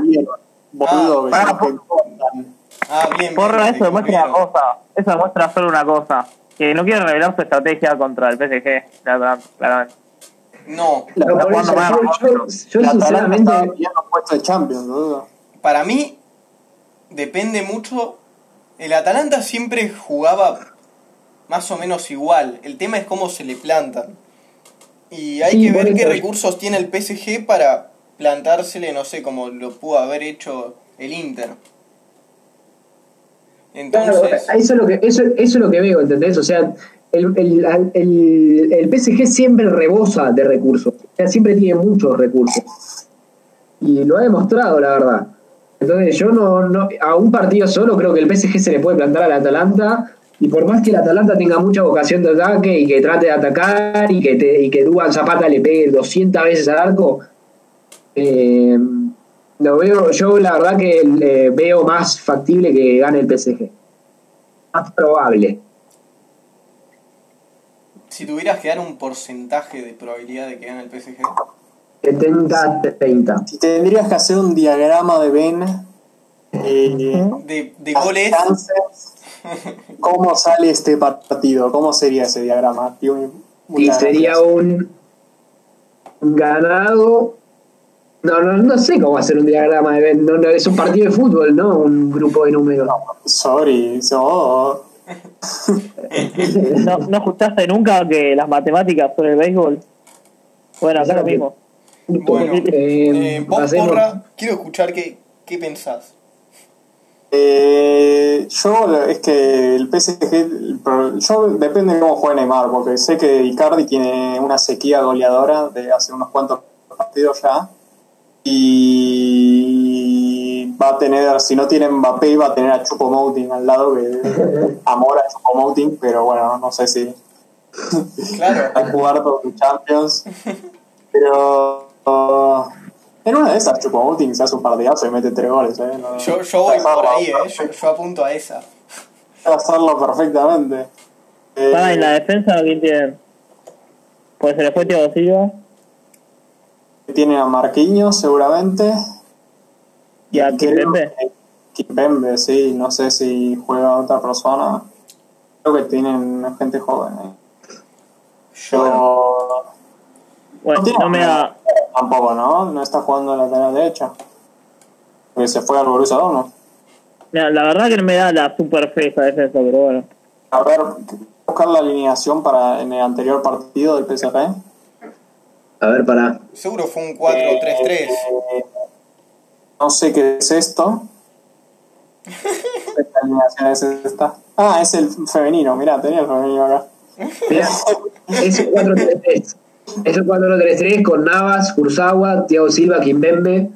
Boludo, que importan. Ah, bien. Porra, eso demuestra una cosa. Eso demuestra solo una cosa. Que no quiere revelar su estrategia contra el PSG. claramente. No, No, por jugando eso, mal, yo, yo- yo sinceramente. puesto de Champions, boludo. para mí depende mucho. El Atalanta siempre jugaba más o menos igual. El tema es cómo se le plantan. Y hay Sí, que por ver qué eso. recursos tiene el PSG para plantársele, no sé, como lo pudo haber hecho el Inter. Claro, Entonces, eso es lo que, eso, eso es lo que veo, ¿entendés? O sea, el, el, el, el PSG siempre rebosa de recursos. O sea, siempre tiene muchos recursos. Y lo ha demostrado, la verdad. Entonces, yo no, no. A un partido solo creo que el PSG se le puede plantar al Atalanta. Y por más que el Atalanta tenga mucha vocación de ataque y que trate de atacar y que, te, y que Duan Zapata le pegue 200 veces al arco, eh, veo, yo la verdad que eh, veo más factible que gane el PSG. Más probable. Si tuvieras que dar un porcentaje de probabilidad de que gane el PSG, 70-30. Si tendrías que hacer un diagrama de Ben eh, de, de goles, chances, ¿cómo sale este partido? ¿Cómo sería ese diagrama? Tío, Y sería un ganado. No, no, no sé cómo hacer un diagrama de Ben. No, no, es un partido de fútbol, ¿no? Un grupo de números. Sorry, so- ¿No, ¿No escuchaste nunca que las matemáticas son el béisbol? Bueno, acá lo mismo. bueno, Eh, eh, vos. Porra, quiero escuchar qué, qué pensás. Eh, yo, es que el PSG, yo depende de cómo juegue Neymar, porque sé que Icardi tiene una sequía goleadora de hace unos cuantos partidos ya. Y va a tener, si no tiene Mbappé, va a tener a Chupomoting al lado, que amor a Chupomoting, pero bueno, no sé si Claro, va a jugar por los Champions. Pero uh, en una de esas, Chupomoting se hace un partidazo y mete tres goles. ¿eh? No- yo, yo voy por ahí, eh, yo, yo apunto a esa. va a hacerlo perfectamente. Eh, Para en la defensa, ¿quién tiene? Pues se le fue Thiago Silva Tiene a Marquinhos seguramente. Y a Creo Kimpembe. Kimpembe, sí. No sé si juega otra persona. Creo que tienen gente joven. ¿eh? Yo... Bueno, no me da. Tampoco, ¿no? No está jugando en la lateral derecha. Porque se fue al Borussia Dortmund. Mira, la verdad que no me da la super fe esa defensa, pero bueno. A ver, buscar la alineación para en el anterior partido del PSG. A ver, para. Seguro fue un 4-3-3. Eh, no sé qué es esto. ¿Qué alineación es esta? Ah, es el femenino. Mirá, tenía el femenino acá. Mirá, es un 4-3-3. Es un 4-3-3 con Navas, Kurzawa, Thiago Silva, Kimbembe,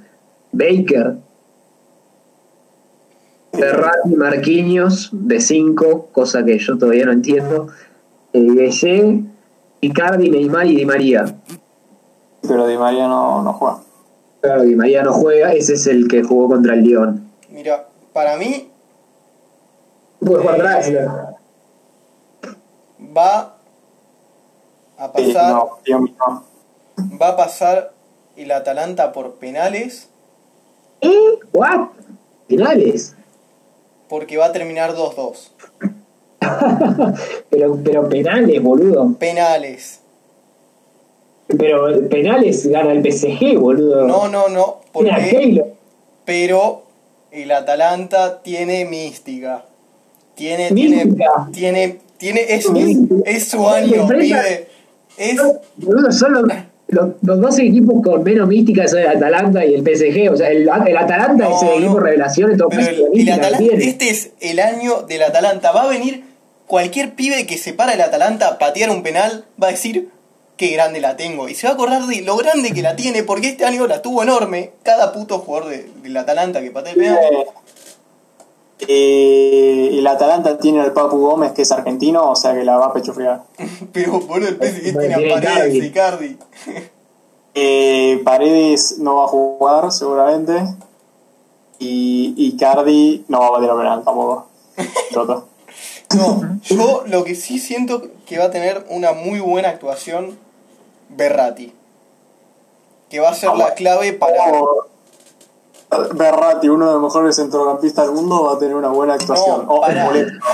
Baker, Ferrari, Marquinhos, de 5, cosa que yo todavía no entiendo. Eh, Gueye, Icardi, Neymar y Di María. Pero Di María no, no juega. Claro, Di María no juega, ese es el que jugó contra el León. Mira, para mí Puede jugar. Eh, va a Sí, pasar, no, no. va a pasar el Atalanta por penales ¿Eh? ¿What? Finales. porque va a terminar 2-2. pero, pero penales, boludo. Penales. Pero penales gana el PSG, boludo. No, no, no, porque pero el Atalanta tiene mística. Tiene Mística. tiene tiene tiene es, Mística. es su año, pibe. Es Boludo, son los, los, los dos equipos con menos mística son el Atalanta y el PSG. O sea, el, el Atalanta No, es el equipo no. revelación en todo Pero el, el Atalanta, este es el año del Atalanta. Va a venir cualquier pibe que se para el Atalanta a patear un penal, va a decir qué grande la tengo. Y se va a acordar de lo grande que la tiene, porque este año la tuvo enorme. Cada puto jugador de- del Atalanta que patea el penal. Eh, el Atalanta tiene al Papu Gómez, que es argentino, o sea que la va a pechofriar. Pero boludo, el PSG tiene a tiene Paredes Icardi. y Cardi. Eh, Paredes no va a jugar, seguramente. Y, y Cardi no va a bater a penal tampoco. Toto. No, yo lo que sí siento que va a tener una muy buena actuación Berratti. Que va a ser la clave para. Oh, Berratti, uno de los mejores centrocampistas del mundo, va a tener una buena actuación. No, Oh, molesto.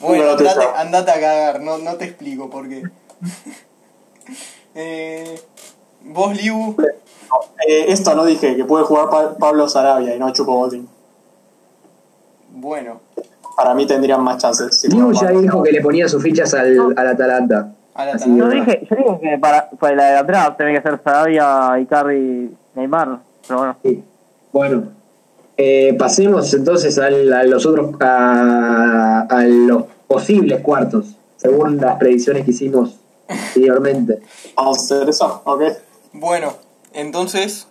Bueno, andate, andate a cagar, no, no te explico por qué. eh, vos, Liu, Eh, esto no dije, que puede jugar Pa- Pablo Sarabia y no Chupo Motín. bueno, Para mí tendrían más chances. si juegan ya dijo que le ponía sus fichas al, al Atalanta. A la. Yo dije, yo dije que para, para la de atrás tenía que ser Sarabia, Icardi, Neymar. Pero bueno. Sí. Bueno, eh, pasemos entonces al- a los otros, a, a los posibles cuartos, según las predicciones que hicimos anteriormente. Vamos a hacer eso, ok. Bueno, entonces